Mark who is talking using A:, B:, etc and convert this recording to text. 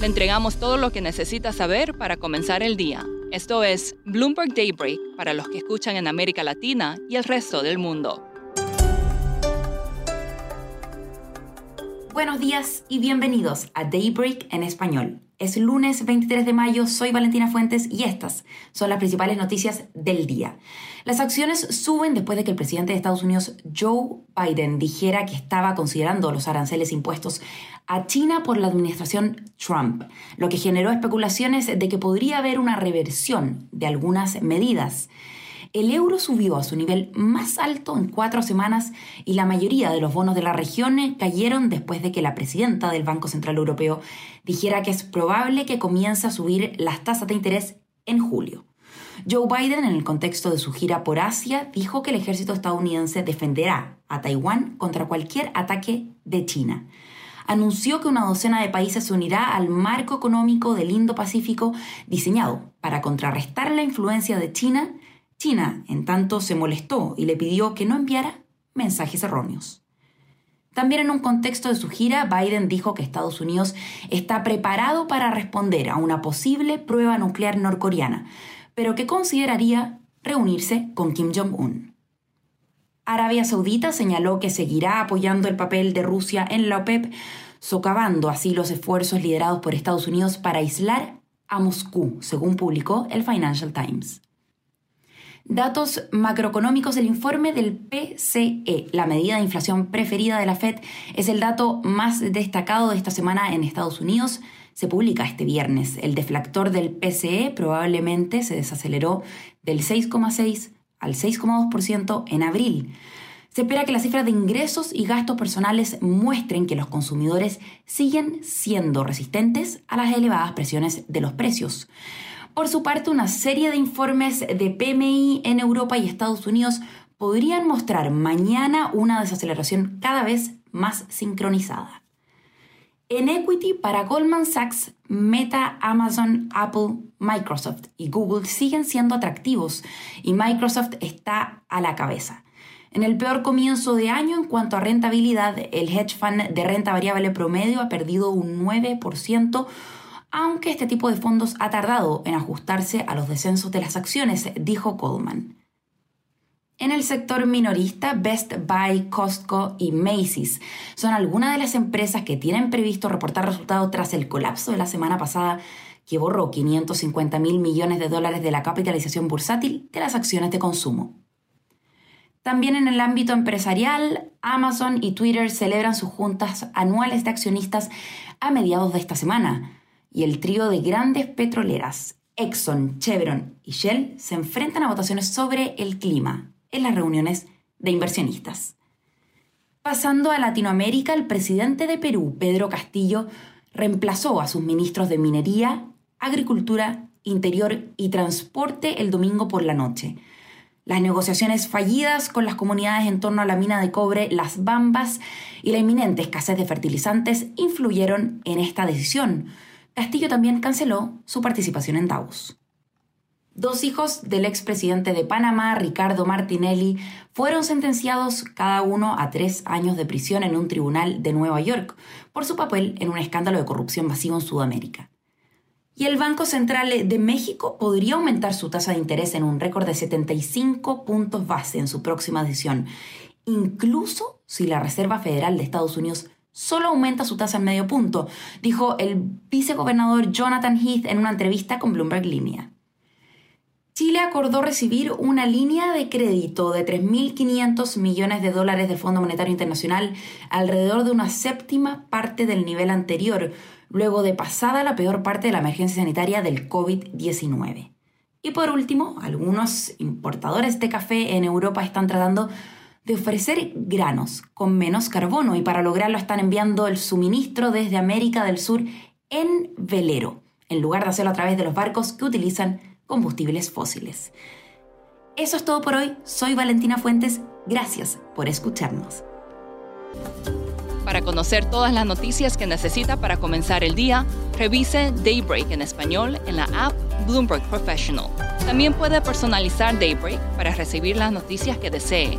A: Le entregamos todo lo que necesita saber para comenzar el día. Esto es Bloomberg Daybreak para los que escuchan en América Latina y el resto del mundo.
B: Buenos días y bienvenidos a Daybreak en español. Es lunes 23 de mayo, soy Valentina Fuentes y estas son las principales noticias del día. Las acciones suben después de que el presidente de Estados Unidos, Joe Biden, dijera que estaba considerando los aranceles impuestos a China por la administración Trump, lo que generó especulaciones de que podría haber una reversión de algunas medidas. El euro subió a su nivel más alto en cuatro semanas y la mayoría de los bonos de la región cayeron después de que la presidenta del Banco Central Europeo dijera que es probable que comience a subir las tasas de interés en julio. Joe Biden, en el contexto de su gira por Asia, dijo que el ejército estadounidense defenderá a Taiwán contra cualquier ataque de China. Anunció que una docena de países se unirá al marco económico del Indo-Pacífico diseñado para contrarrestar la influencia de China China, en tanto, se molestó y le pidió que no enviara mensajes erróneos. También en un contexto de su gira, Biden dijo que Estados Unidos está preparado para responder a una posible prueba nuclear norcoreana, pero que consideraría reunirse con Kim Jong-un. Arabia Saudita señaló que seguirá apoyando el papel de Rusia en la OPEP, socavando así los esfuerzos liderados por Estados Unidos para aislar a Moscú, según publicó el Financial Times. Datos macroeconómicos del informe del PCE, la medida de inflación preferida de la Fed, es el dato más destacado de esta semana en Estados Unidos. Se publica este viernes. El deflactor del PCE probablemente se desaceleró del 6,6 al 6,2% en abril. Se espera que las cifras de ingresos y gastos personales muestren que los consumidores siguen siendo resistentes a las elevadas presiones de los precios. Por su parte, una serie de informes de PMI en Europa y Estados Unidos podrían mostrar mañana una desaceleración cada vez más sincronizada. En equity para Goldman Sachs, Meta, Amazon, Apple, Microsoft y Google siguen siendo atractivos y Microsoft está a la cabeza. En el peor comienzo de año en cuanto a rentabilidad, el hedge fund de renta variable promedio ha perdido un 9%, aunque este tipo de fondos ha tardado en ajustarse a los descensos de las acciones, dijo Goldman. En el sector minorista, Best Buy, Costco y Macy's son algunas de las empresas que tienen previsto reportar resultados tras el colapso de la semana pasada que borró 550 mil millones de dólares de la capitalización bursátil de las acciones de consumo. También en el ámbito empresarial, Amazon y Twitter celebran sus juntas anuales de accionistas a mediados de esta semana, y el trío de grandes petroleras, Exxon, Chevron y Shell, se enfrentan a votaciones sobre el clima en las reuniones de inversionistas. Pasando a Latinoamérica, el presidente de Perú, Pedro Castillo, reemplazó a sus ministros de Minería, Agricultura, Interior y Transporte el domingo por la noche. Las negociaciones fallidas con las comunidades en torno a la mina de cobre Las Bambas y la inminente escasez de fertilizantes influyeron en esta decisión, Castillo también canceló su participación en Davos. Dos hijos del expresidente de Panamá, Ricardo Martinelli, fueron sentenciados cada uno a tres años de prisión en un tribunal de Nueva York por su papel en un escándalo de corrupción masivo en Sudamérica. Y el Banco Central de México podría aumentar su tasa de interés en un récord de 75 puntos base en su próxima decisión, incluso si la Reserva Federal de Estados Unidos solo aumenta su tasa en medio punto, dijo el vicegobernador Jonathan Heath en una entrevista con Bloomberg Línea. Chile acordó recibir una línea de crédito de 3.500 millones de dólares del Fondo Monetario Internacional, alrededor de una séptima parte del nivel anterior, luego de pasada la peor parte de la emergencia sanitaria del COVID-19. Y por último, algunos importadores de café en Europa están tratando de ofrecer granos con menos carbono y para lograrlo están enviando el suministro desde América del Sur en velero, en lugar de hacerlo a través de los barcos que utilizan combustibles fósiles. Eso es todo por hoy. Soy Valentina Fuentes. Gracias por escucharnos.
A: Para conocer todas las noticias que necesita para comenzar el día, revise Daybreak en español en la app Bloomberg Professional. También puede personalizar Daybreak para recibir las noticias que desee.